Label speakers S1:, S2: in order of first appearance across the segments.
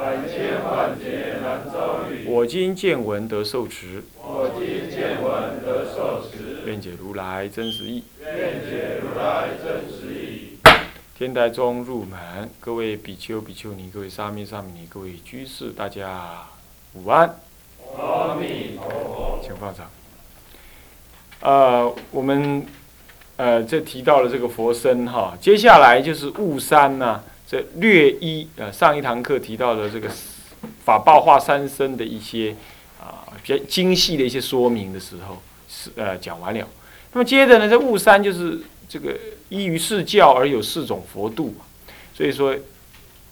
S1: 百千万劫难遭遇。
S2: 我今见闻得受持，
S1: 我今见闻得受持，
S2: 愿解如来真实义。
S1: 愿解如来真实义。
S2: 天台中入门，各位比丘、比丘尼，各位沙弥、沙弥尼，各位居士，大家午安，
S1: 阿弥陀佛。
S2: 请放掌。呃，我们呃这提到了这个佛身哈，接下来就是悟山呐、这略一呃上一堂课提到的这个法报化三身的一些啊、比较精细的一些说明的时候，是呃讲完了。那么接着呢，这悟山就是这个依于四教而有四种佛度，所以说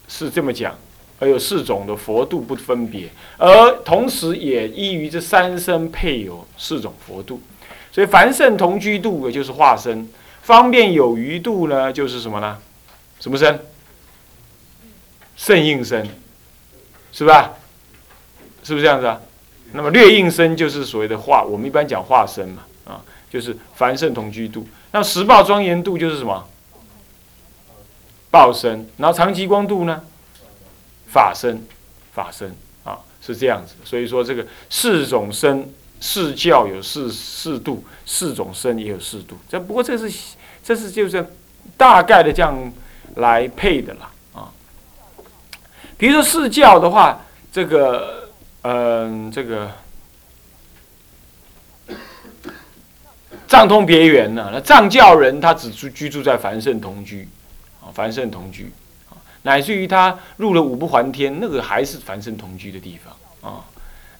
S2: 是这么讲，而有四种的佛度不分别，而同时也依于这三身配有四种佛度，所以凡圣同居度也就是化身，方便有余度呢就是什么呢？什么身？圣应身，是吧？是不是这样子啊？那么略应身就是所谓的化，我们一般讲化身嘛，啊，就是凡圣同居度。那十报庄严度就是什么？报身。然后长吉光度呢？法身，法身啊，是这样子。所以说这个四种身，四教有四四度，四种身也有四度。这不过这是这是就是大概的这样来配的啦。比如说四教的话，这个嗯、这个藏通别圆呢，那藏教人他只住居住在凡圣同居啊，凡圣同居啊，乃至于他入了五不还天，那个还是凡圣同居的地方啊。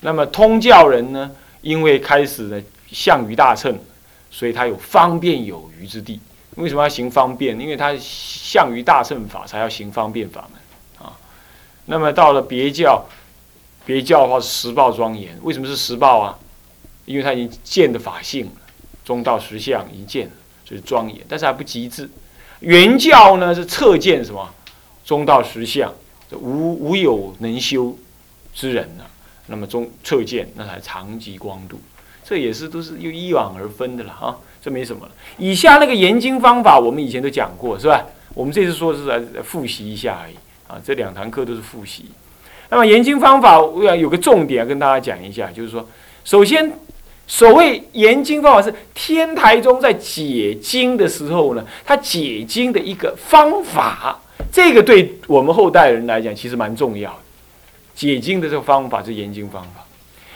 S2: 那么通教人呢，因为开始呢相于大乘，所以他有方便有余之地。为什么要行方便？因为他相于大乘法，才要行方便法门。那么到了别教，别教的话是十报庄严。为什么是十报啊？因为他已经见的法性了，中道实相已经见了，所以庄严，但是还不极致。原教呢是侧见什么？中道实相，无无有能修之人呢、那么中侧见那才长极光度，这也是都是又一往而分的了啊，这没什么了。以下那个研经方法我们以前都讲过是吧？我们这次说是来复习一下而已啊，这两堂课都是复习。那么研经方法，我要有个重点要跟大家讲一下，就是说，首先，所谓研经方法是天台宗在解经的时候呢，他解经的一个方法，这个对我们后代人来讲其实蛮重要的。解经的这个方法是研经方法。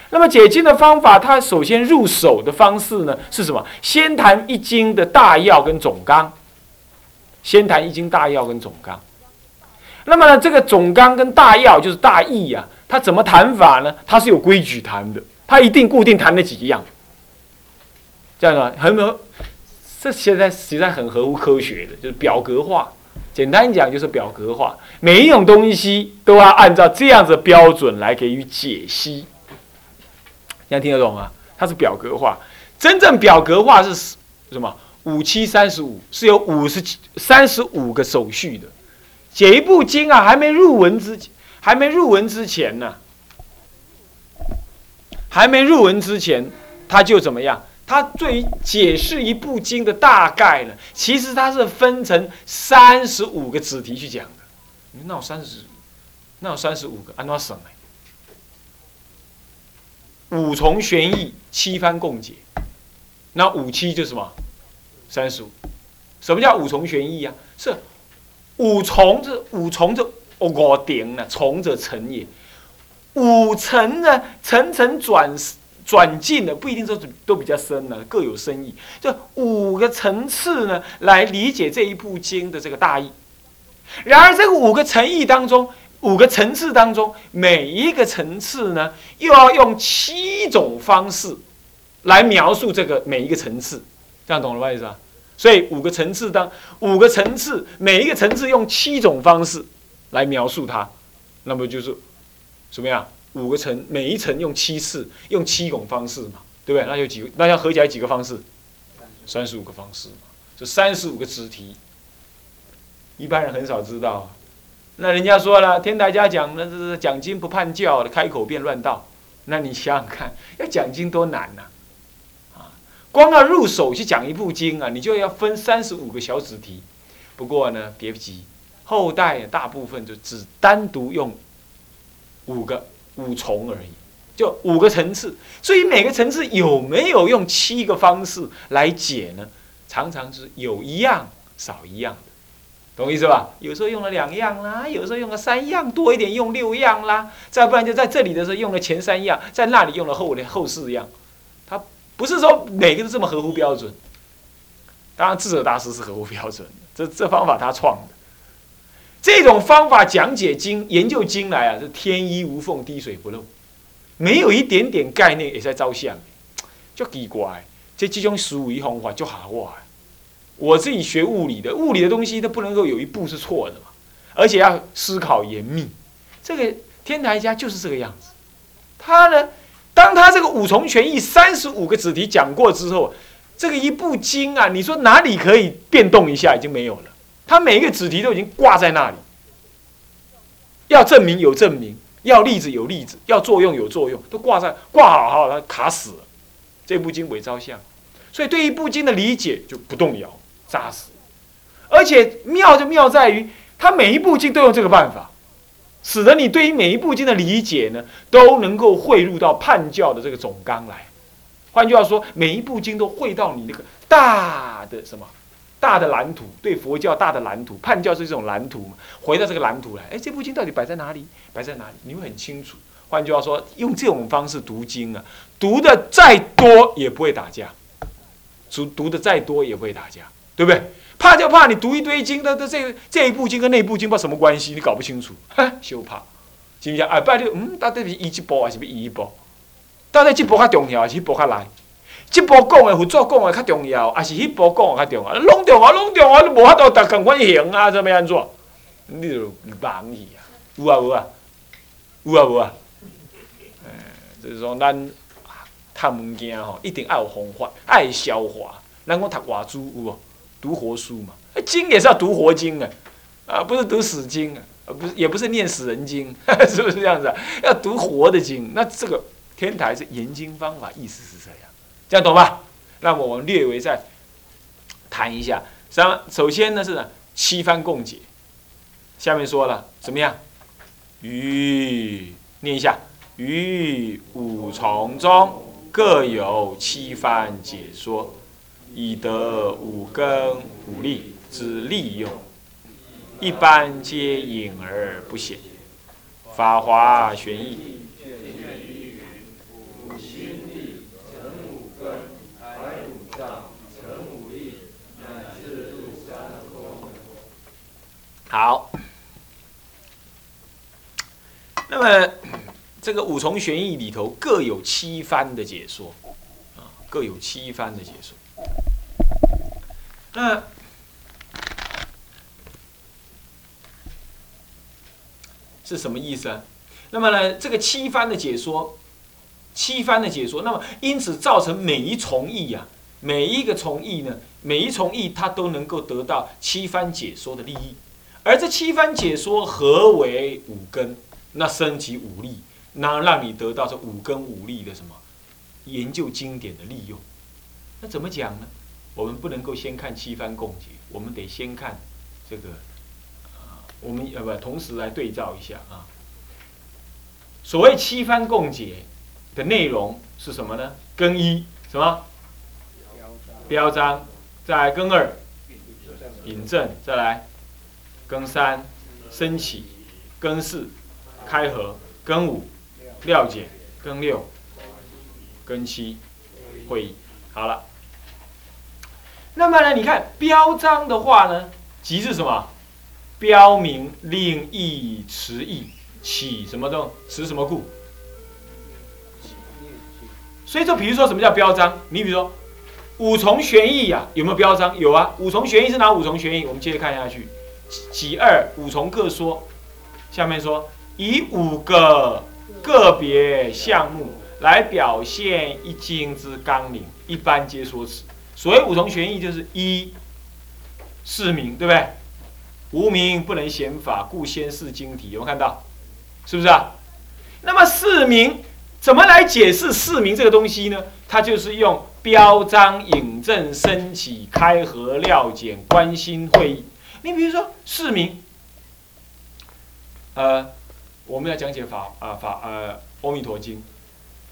S2: 那么解经的方法，它首先入手的方式呢是什么？先谈一经的大要跟总纲。先谈一经大要跟总纲。那么呢，这个总纲跟大要就是大意呀、它怎么谈法呢？它是有规矩谈的，它一定固定谈那几样。这样的很合，这现在实在很合乎科学的，就是表格化。简单讲就是表格化，每一种东西都要按照这样子的标准来给予解析。这样听得懂吗？它是表格化，真正表格化是什么？五七三十五是有五十七三十五个手续的。解一部经啊，还没入文之还没入文之前呢、还没入文之前，他就怎么样？他对于解释一部经的大概呢，其实他是分成三十五个子题去讲的。那有三十，那有三十五个，按照省哎。五重玄义，七番共解，那五七就是什么？三十五。什么叫五重玄义啊？是五重这五重这五顶呢？重者成也。五层呢，层层转转进的不一定都都比较深呢，各有深意。这五个层次呢，来理解这一部经的这个大意。然而，这个五个层意当中，五个层次当中，每一个层次呢，又要用七种方式来描述这个每一个层次。这样懂了吧意思啊？所以五个层次当五个层次，每一个层次用七种方式来描述它，那么就是怎么样？五个层，每一层用七次，用七种方式嘛，对不对？那有几个？那要合起来几个方式？三十五个方式嘛，这三十五个子题，一般人很少知道。那人家说了，天台家讲那是讲经不叛教的，开口便乱道。那你想想看，要讲经多难呐！光要入手去讲一部经啊，你就要分三十五个小子题。不过呢，别急，后代大部分就只单独用五个五重而已，就五个层次。所以每个层次有没有用七个方式来解呢？常常是有一样少一样的。懂意思吧？有时候用了两样啦，有时候用了三样，多一点用六样啦。再不然就在这里的时候用了前三样，在那里用了后后四样。他不是说每个都这么合乎标准。当然智者大师是合乎标准的，这这方法他创的。这种方法讲解经、研究经来啊，是天衣无缝、滴水不漏，没有一点点概念也在照相，就奇怪。这这种思维方法就好哇。我自己学物理的，物理的东西它不能够有一步是错的嘛，而且要思考严密。这个天台家就是这个样子。他呢，当他这个五重权益三十五个子题讲过之后，这个一部经啊，你说哪里可以变动一下已经没有了。他每一个子题都已经挂在那里，要证明有证明，要例子有例子，要作用有作用，都挂在挂好好，它卡死了。这部经伪照相，所以对一部经的理解就不动摇。扎实，而且妙就妙在于，他每一部经都用这个办法，使得你对于每一部经的理解呢，都能够汇入到判教的这个总纲来。换句话说，每一部经都汇到你那个大的什么大的蓝图，对佛教大的蓝图，判教是一种蓝图嘛，回到这个蓝图来，哎，这部经到底摆在哪里？摆在哪里？你会很清楚。换句话说，用这种方式读经啊，读的再多也不会打架，读读的再多也不会打架。对不对？怕就怕你读一堆经的，的这这一部经跟那部经不什么关系，你搞不清楚，哼，羞怕。行不行？哎，拜六，嗯，到底是一部还是不一部？到底这部较重要还是那部较难？这部讲的辅助讲的较重要，还是迄部讲的较重要？拢重要，拢重要，你无法度达共款行啊？怎么安怎？你就忙去啊？有啊无啊？有啊无啊？哎，就是说咱读物件吼，一定爱有方法，爱消化。咱讲读外书有无？读活书嘛，经也是要读活经啊，啊，不是读死经啊，不是，也不是念死人经，是不是这样子？要读活的经，那这个天台是研经方法，意思是这样，这样懂吧？那么我们略微再谈一下，三首先呢是七番共解，下面说了怎么样？于念一下，于五重中各有七番解说。以得五根五力之利用，一般皆隐而不显。法华玄义。好，那么这个五重玄义里头各有七番的解说，啊，各有七番的解说。那是什么意思啊？那么呢，这个七番的解说，七番的解说，那么因此造成每一重义呀，每一个重义呢，每一重义它都能够得到七番解说的利益，而这七番解说合为五根，那升起五力，那让你得到这五根五力的什么研究经典的利用，那怎么讲呢？我们不能够先看七番共解，我们得先看这个，啊，我们呃不，同时来对照一下啊。所谓七番共解的内容是什么呢？更一什么？标章，再来更二，引证，再来更三，升起，更四，开合，更五，料解，更六，更七，会议，好了。那么呢？你看标章的话呢，即是什么？标明令义持义起什么动？持什么故？所以说，比如说什么叫标章？你比如说五重玄义呀，有没有标章？有啊。五重玄义是哪五重玄义？我们接着看下去。其二五重各说。下面说以五个个别项目来表现一经之纲领，一般皆说此。所谓五重玄义，就是一是名，对不对？无名不能显法，故先示经体。有没有看到？是不是啊？那么四名怎么来解释四名这个东西呢？它就是用标章、引证、升起、开合、料简、关心、会议。你比如说四名，呃，我们要讲解法啊法呃《阿弥陀经》，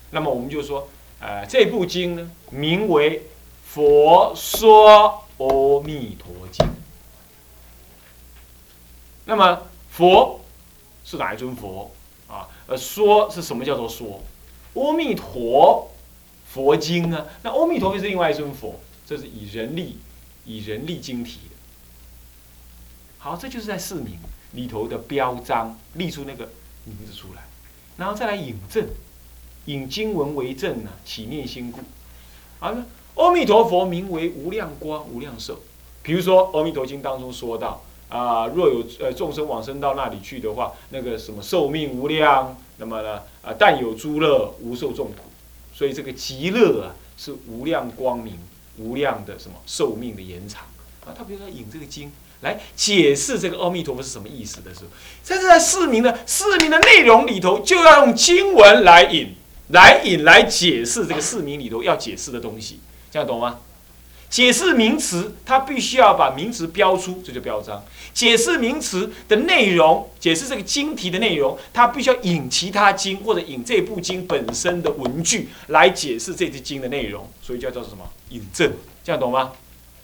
S2: 那么我们就说，呃，这部经呢，名为《佛说阿弥陀经》。那么佛是哪一尊佛啊？呃，说是什么叫做说？阿弥陀佛经呢？那阿弥陀佛是另外一尊佛，这是以人力以人力经体的。好，这就是在释名里头的标章，立出那个名字出来，然后再来引证，引经文为证呢，起念心故。啊，阿弥陀佛名为无量光、无量寿。比如说《阿弥陀经》当中说到。啊，若有呃众生往生到那里去的话，那个什么寿命无量，那么呢啊，但有诸乐，无受众苦。所以这个极乐啊，是无量光明、无量的什么寿命的延长啊。他比如说引这个经来解释这个阿弥陀佛是什么意思的时候，这是在释名的释名的内容里头，就要用经文来引、来引、来解释这个释名里头要解释的东西，这样懂吗？解释名词，它必须要把名词标出，这就标章。解释名词的内容，解释这个经题的内容，它必须要引其他经或者引这部经本身的文句来解释这支经的内容，所以叫做什么？引证，这样懂吗？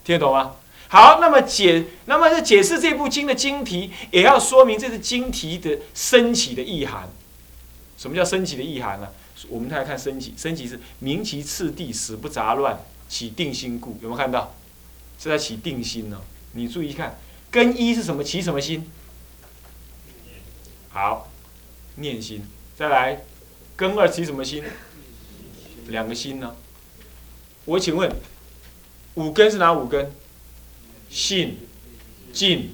S2: 听得懂吗？好，那么解，那么在解释这部经的经题，也要说明这是经题的升起的意涵。什么叫升起的意涵呢？我们再来看升起，升起是明其次第，使不杂乱。起定心故，有没有看到？是在起定心呢。你注意看，根一是什么？起什么心？好，念心。再来，根二起什么心？两个心呢？我请问，五根是哪五根？信、静、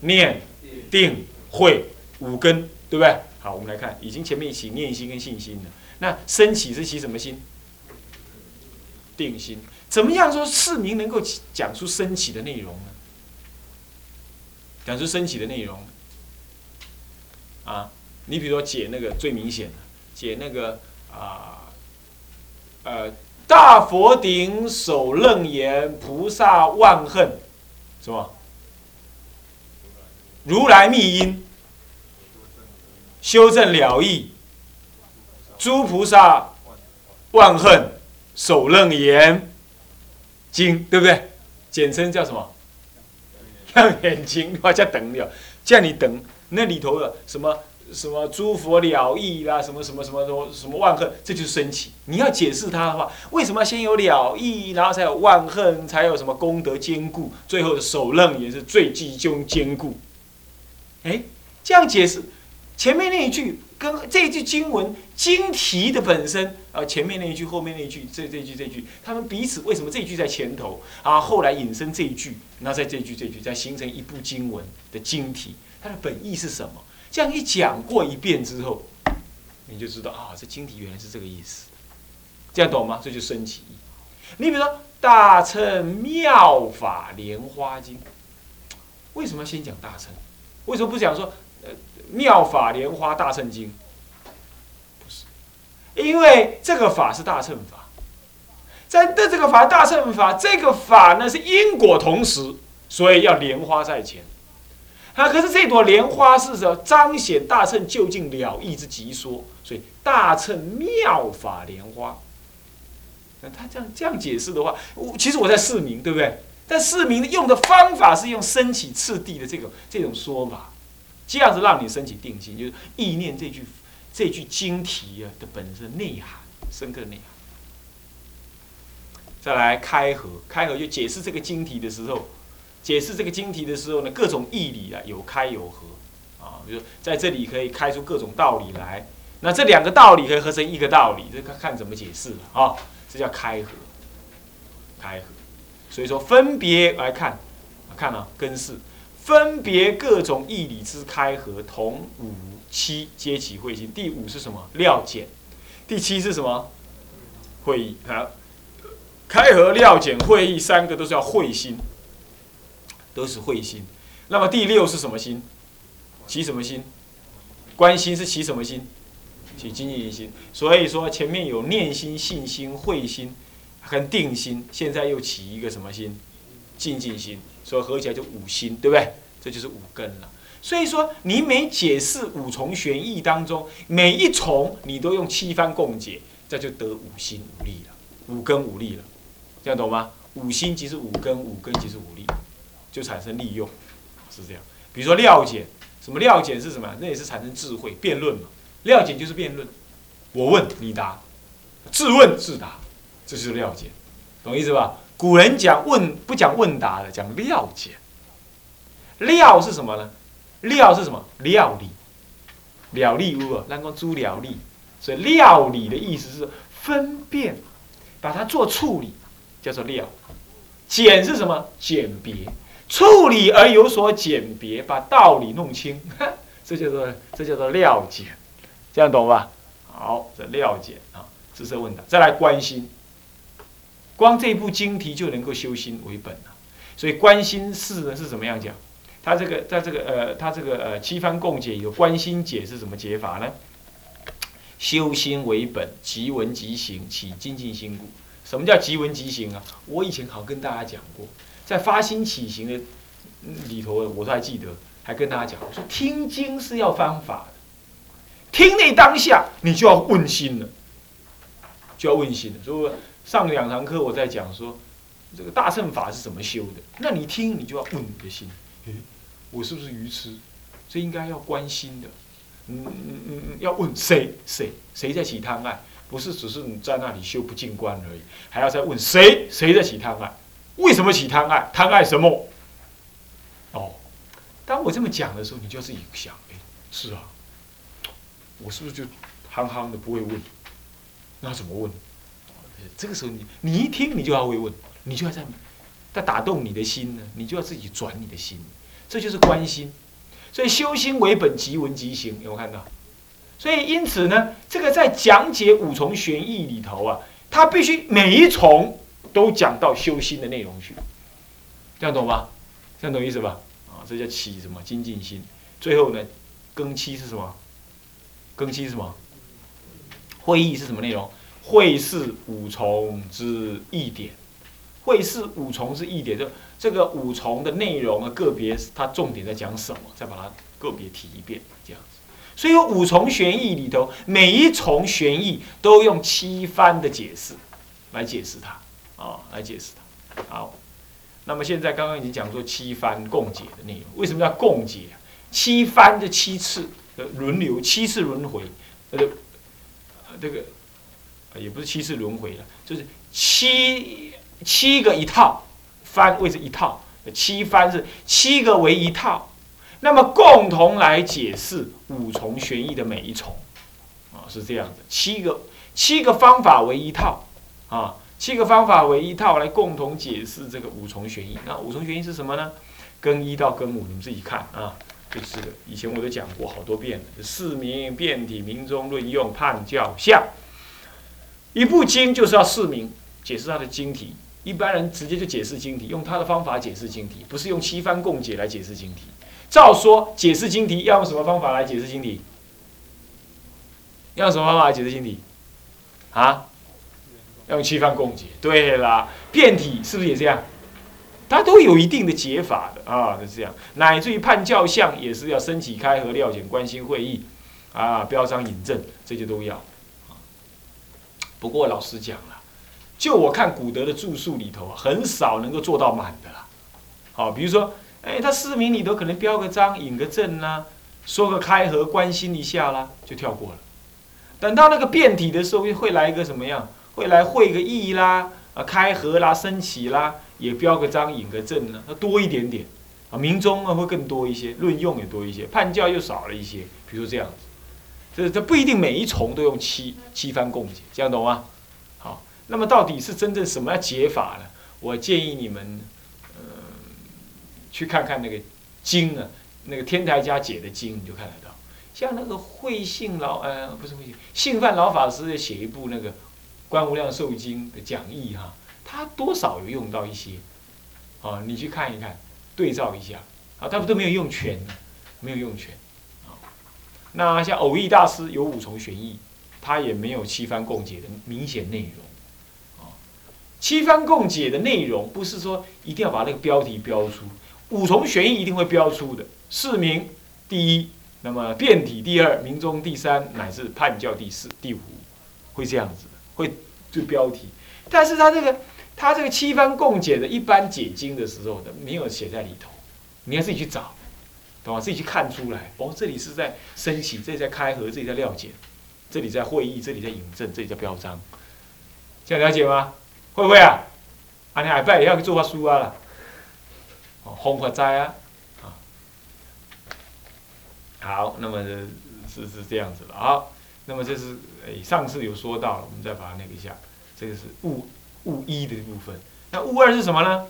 S2: 念、定、慧，五根，对不对？好，我们来看，已经前面起念心跟信心了。那升起是起什么心？定心，怎么样说市民能够讲出升起的内容呢？讲出升起的内容，啊，你比如说解那个最明显的，解那个啊，呃，大佛顶首楞严菩萨万恨，什么？如来密因，修正了义，诸菩萨万恨。首楞严经，对不对？简称叫什么？楞严经，我叫等了。叫你等那里头的什么什么诸佛了义啦，什么什么什么什么什么万恨，这就是升起。你要解释它的话，为什么先有了义，然后才有万恨，才有什么功德坚固，最后的首楞也是最集中坚固。哎，这样解释，前面那一句。跟这一句经文经题的本身，啊，前面那一句，后面那一句，这这句这句，他们彼此为什么这句在前头啊？后来引申这一句，那在这句这句再形成一部经文的经题，它的本意是什么？这样一讲过一遍之后，你就知道啊，这经题原来是这个意思，这样懂吗？这就升起。你比如说《大乘妙法莲花经》，为什么要先讲大乘？为什么不讲说？妙法莲花大乘经，不是，因为这个法是大乘法，在的这个法大乘法，这个法呢是因果同时，所以要莲花在前。啊，可是这朵莲花是什么？彰显大乘究竟了义之极说，所以大乘妙法莲花。那他这样这样解释的话，我其实我在释明，对不对？但释明用的方法是用升起次第的这种这种说法。这样子让你升起定心，就是意念这句这句经题啊的本身内涵，深刻内涵。再来开合，开合就解释这个经题的时候，解释这个经题的时候呢，各种义理啊有开有合啊，比如在这里可以开出各种道理来，那这两个道理可以合成一个道理，这看看怎么解释了啊，这叫开合，开合。所以说分别来看，看啊，根式。分别各种义理之开合，同五七皆起会心，第五是什么？料简，第七是什么？会议啊，开合、料简、会议三个都是要会心，都是会心。那么第六是什么心？起什么心？关心是起什么心？起精进心。所以说前面有念心、信心、会心，跟定心，现在又起一个什么心？静静心。所以合起来就五心，对不对？这就是五根了。所以说你每解释五重玄义当中每一重，你都用七番共解，这就得五心五力了，五根五力了。这样懂吗？五心即是五根，五根即是五力，就产生利用，是这样。比如说料简，什么料简是什么？那也是产生智慧，辩论嘛。料简就是辩论，我问你答，自问自答，这就是料简，懂意思吧？古人讲问不讲问答的，讲料简。料是什么呢？料是什么？料理，料理屋啊，那个猪料理，所以料理的意思是分辨，把它做处理，叫做料。简是什么？简别，处理而有所简别，把道理弄清，这叫做这叫做料简，这样懂吧？好，这料简啊，知识问答，再来关心。光这部经题就能够修心为本了，所以观心事呢是怎么样讲？他这个在这个呃，他这个呃七番共解有观心解是怎么解法呢？修心为本，即闻即行，起精进心故。什么叫即闻即行啊？我以前好跟大家讲过，在发心起行的里头，我都还记得，还跟大家讲，我说听经是要方法的，听那当下你就要问心了，就要问心了。所以上两堂课我在讲说，这个大乘法是怎么修的，那你听你就要问你的心。诶，我是不是愚痴？这应该要关心的。嗯嗯嗯嗯，要问谁谁谁在起贪爱？不是只是你在那里修不进关而已，还要再问谁谁在起贪爱？为什么起贪爱？贪爱什么？哦，当我这么讲的时候，你就自己想，哎，是啊，我是不是就憨憨的不会问？那怎么问？这个时候你你一听你就要会问，你就要在。在打动你的心呢，你就要自己转你的心，这就是关心。所以修心为本，即闻即行，有没有看到？所以因此呢，这个在讲解五重玄义里头啊，它必须每一重都讲到修心的内容去，这样懂吗？这样懂意思吧？啊，这叫起什么精进心。最后呢，庚期是什么？庚期是什么？会议是什么内容？会是五重之一点。会是五重是一点，就这个五重的内容啊，个别它重点在讲什么，再把它个别提一遍，这样子。所以五重玄义里头，每一重玄义都用七番的解释来解释它，啊，来解释它。好，那么现在刚刚已经讲说七番共解的内容，为什么叫共解？七番的七次轮流，七次轮回，呃，这个也不是七次轮回了，就是七。七个一套，翻位是一套，七翻是七个为一套，那么共同来解释五重玄义的每一重，啊是这样的，七个七个方法为一套，啊七个方法为一套来共同解释这个五重玄义。那五重玄义是什么呢？根一到根五，你们自己看啊，就是这个，以前我都讲过好多遍了。四明、变体、明中、论用、判教、相，一部经就是要释明，解释它的经体。一般人直接就解释经题，用他的方法解释经题，不是用七番共解来解释经题。照说解释经题要用什么方法来解释经题？要用什么方法来解释经题？啊？要用七番共解。对啦，变体是不是也这样？它都有一定的解法的啊，是这样。乃至于判教相也是要升起开合料简关心会议啊，标章引证这些都要。不过老实讲了。就我看古德的著述里头，很少能够做到满的啦。好，比如说，哎，他四名里头可能标个章、引个证啦，说个开合、关心一下啦，就跳过了。等到那个变体的时候，会来一个什么样？会来会个意啦，啊，开合啦、升起啦，也标个章、引个证呢，那多一点点。啊，明中啊会更多一些，论用也多一些，判教又少了一些。比如这样子，这这不一定每一重都用七七番共解，这样懂吗？好那么到底是真正什么样解法呢？我建议你们，呃，去看看那个经啊，那个天台家解的经，你就看得到。像那个慧信老呃不是慧信，信范老法师写一部那个《观无量寿经》的讲义哈，他多少有用到一些，啊，你去看一看，对照一下，啊，他们都没有用全，没有用全，那像偶益大师有五重玄义，他也没有七番共解的明显内容，啊，七番共解的内容不是说一定要把那个标题标出，五重玄义一定会标出的，四名第一。那么变体第二，明中第三，乃至判教第四、第五，会这样子的，会就标题。但是他这个他这个七番共解的一般解经的时候的没有写在里头，你要自己去找，懂吗？自己去看出来。哦，这里是在升起，这里在开合，这里在料检，这里在会议，这里在引证，这里在标章。这样了解吗？会不会啊？啊，你海拜也要去做法书啊了。哦，红法斋啊。好，那么是是这样子的啊。那么这是诶，上次有说到了，我们再把它那个一下。这个是物物一的部分。那物二是什么呢？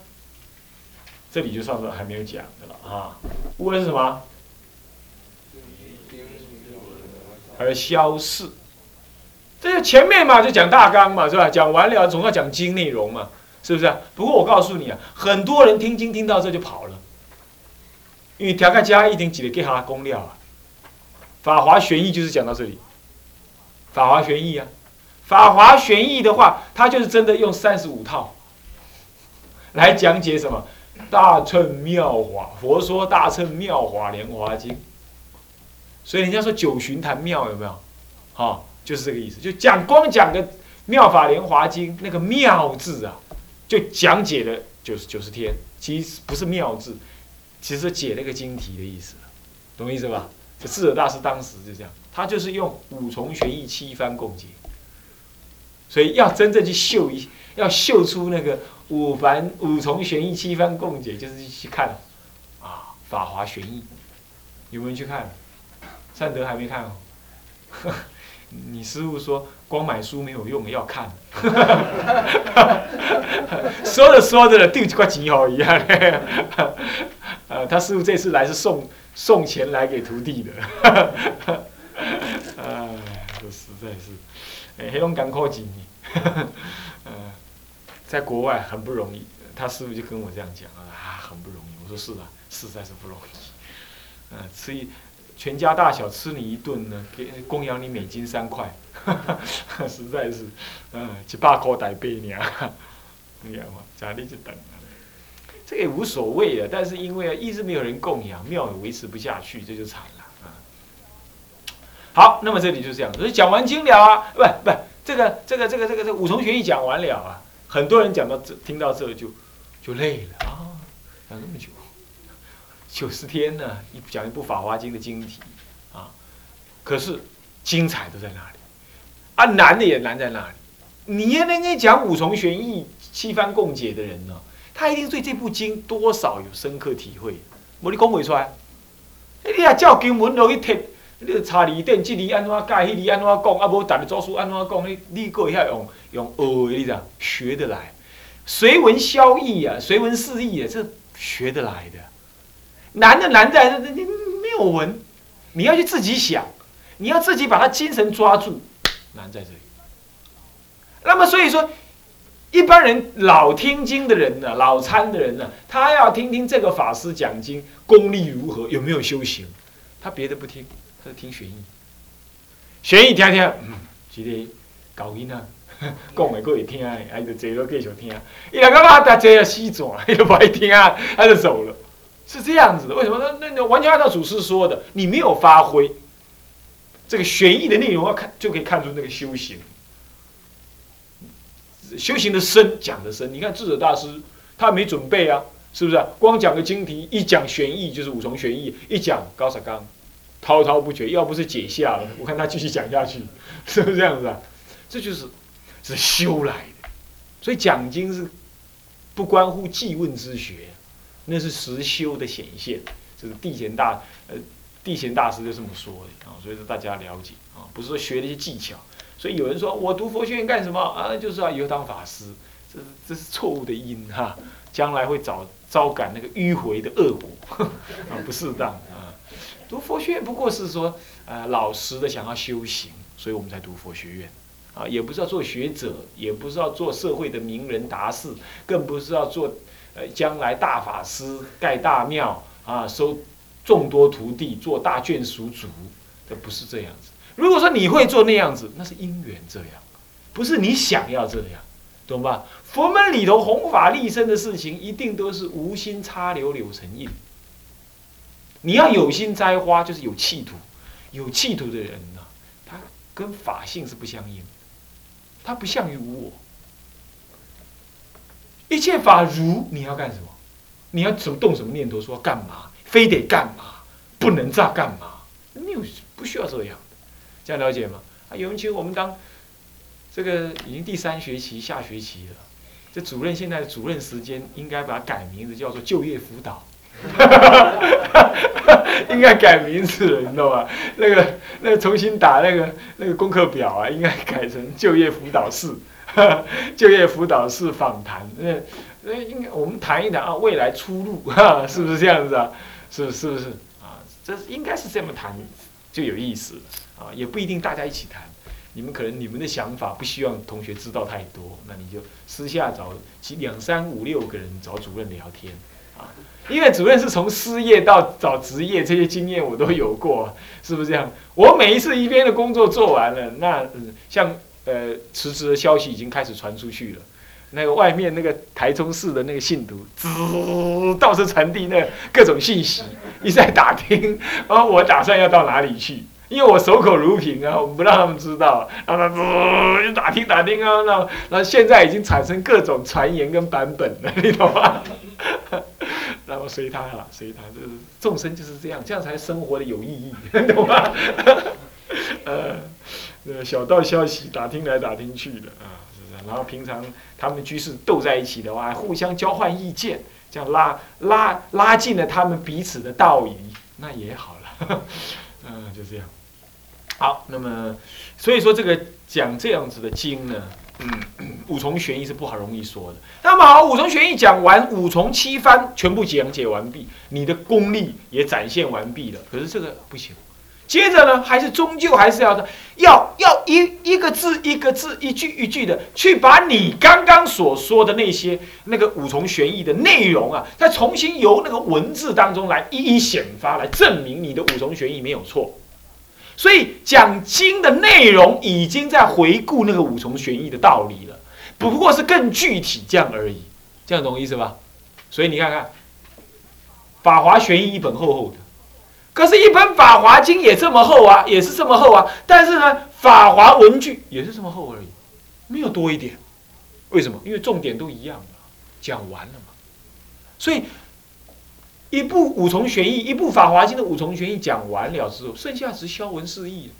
S2: 这里就算是还没有讲的了啊。物二是什么？而消逝。这个前面嘛就讲大纲嘛，是吧？讲完了总要讲经内容嘛，是不是？不过我告诉你啊，很多人听经听到这就跑了，因为调开家一定记得给他公料啊。法华玄义就是讲到这里，法华玄义啊，法华玄义的话，它就是真的用三十五套来讲解什么大乘妙法，佛说大乘妙法莲华经，所以人家说九旬谈妙有没有？哈，就是这个意思，就讲光讲个妙法莲华经那个妙字啊，就讲解了九十九十天，其实不是妙字，其实解那个经题的意思，懂意思吧？这智者大师当时就这样，他就是用五重玄义七番共解，所以要真正去秀一，要秀出那个五凡五重玄义七番共解，就是去看啊《法华玄义》，有没有人去看？善德还没看哦。你师傅说光买书没有用，要看。说着说着了，丢几块钱好一样。呃，他师傅这次来是送。送钱来给徒弟的，哎，这实在是，哎，黑龙江科技，呃，在国外很不容易。他师傅就跟我这样讲啊，很不容易。我说是啊，实在是不容易。嗯，吃一全家大小吃你一顿呢，给供养你美金三块，实在是，嗯，一百块台币呢，你看嘛，家里就等。这也无所谓啊，但是因为啊，一直没有人供养，庙也维持不下去，这就惨了啊。好，那么这里就这样，所以讲完经了啊，不不，这个这个这个这个这五重玄义讲完了啊，很多人讲到这，听到这就就累了。啊，讲那么久，九十天呢，一讲一部《法华经》的经题啊，可是精彩都在那里，啊，难的也难在那里，你那个讲五重玄义七番共解的人呢？他一定对这部经多少有深刻体会，我你讲袂出来。你啊照经文落去贴，你查字典，这里安怎解，迄里安怎讲，啊无逐日做书安怎讲，你你个会晓用用学的，你知道？学得来，随文消义啊，随文释义啊，这学得来的。难的难在你你没有文，你要去自己想，你要自己把他精神抓住，难在这里。那么所以说。一般人老听经的人呢，老参的人呢，他要听听这个法师讲经功力如何，有没有修行，他别的不听，他听玄义。玄义听听，嗯，是个搞音啊，讲的可会听，还就坐到继续听。伊两个嘛，大家要死转，伊就不爱听啊，他就走了，是这样子的。为什么？那那完全按照祖师说的，你没有发挥这个玄义的内容，要看就可以看出那个修行。修行的深，讲的深。你看智者大师，他没准备啊，是不是？光讲个经题，一讲玄义就是五重玄义，一讲高萨纲，滔滔不绝。要不是解下了，我看他继续讲下去，是不是这样子啊？这就是是修来的。所以讲经是不关乎记问之学，那是实修的显现。这是地贤大呃地贤大师就这么说的啊，所以说大家了解啊，不是说学那些技巧。所以有人说我读佛学院干什么啊？就是要以后当法师，这这是错误的因哈，将来会遭遭感那个迂回的恶果 啊，不适当啊。读佛学院不过是说，呃，老实的想要修行，所以我们才读佛学院，也不是要做学者，也不是要做社会的名人达士，更不是要做，呃，将来大法师盖大庙啊，收众多徒弟，做大眷属主，这不是这样子。如果说你会做那样子，那是因缘这样，不是你想要这样，懂吧？佛门里头弘法利生的事情，一定都是无心插柳柳成荫。你要有心栽花，就是有企图。有企图的人呢，他跟法性是不相应，他不像于无我。一切法如，你要干什么？你要怎么动什么念头？说干嘛？非得干嘛？不能这样干嘛？没有，不需要这样。这样了解吗？啊，有人请我们当这个已经第三学期下学期了，这主任现在主任时间应该把它改名字叫做就业辅导。应该改名字了，你知道吗？那个、那个重新打那个那个功课表啊，应该改成就业辅导室，就业辅导室访谈。那那应该我们谈一谈啊，未来出路 哈，是不是这样子啊？是是不是啊？这应该是这么谈就有意思啊，也不一定大家一起谈。你们可能你们的想法不希望同学知道太多，那你就私下找几两三五六个人找主任聊天因为主任是从失业到找职业，这些经验我都有过，是不是这样？我每一次一边的工作做完了，那像呃辞职的消息已经开始传出去了，那个外面那个台中市的那个信徒，滋到处传递那各种信息，一直在打听，啊，我打算要到哪里去？因为我守口如瓶啊，我不让他们知道，让他滋就打听打听啊，那那现在已经产生各种传言跟版本了，你懂吗？然后随他了，随他，就是众生就是这样，这样才生活的有意义，懂吗？呃，小道消息打听来打听去的啊，是不是？然后平常他们居士斗在一起的话，互相交换意见，这样拉拉拉近了他们彼此的道义，那也好了。嗯，就这样。好，那么所以说这个讲这样子的经呢。嗯，五重玄义是不好容易说的。那么好，五重玄义讲完，五重七番全部讲解完毕，你的功力也展现完毕了。可是这个不行，接着呢，还是终究还是要的要要一一个字一个字，一句一句的去把你刚刚所说的那些那个五重玄义的内容啊，再重新由那个文字当中来一一显发，来证明你的五重玄义没有错。所以讲经的内容已经在回顾那个五重玄义的道理了，不过是更具体这样而已，这样懂意思吧？所以你看看，《法华玄义》一本厚厚的，可是，一本《法华经》也这么厚啊，也是这么厚啊。但是呢，《法华文具》也是这么厚而已，没有多一点。为什么？因为重点都一样了，讲完了嘛。所以。一部五重玄义，一部法华经的五重玄义讲完了之后，剩下只是消文释义。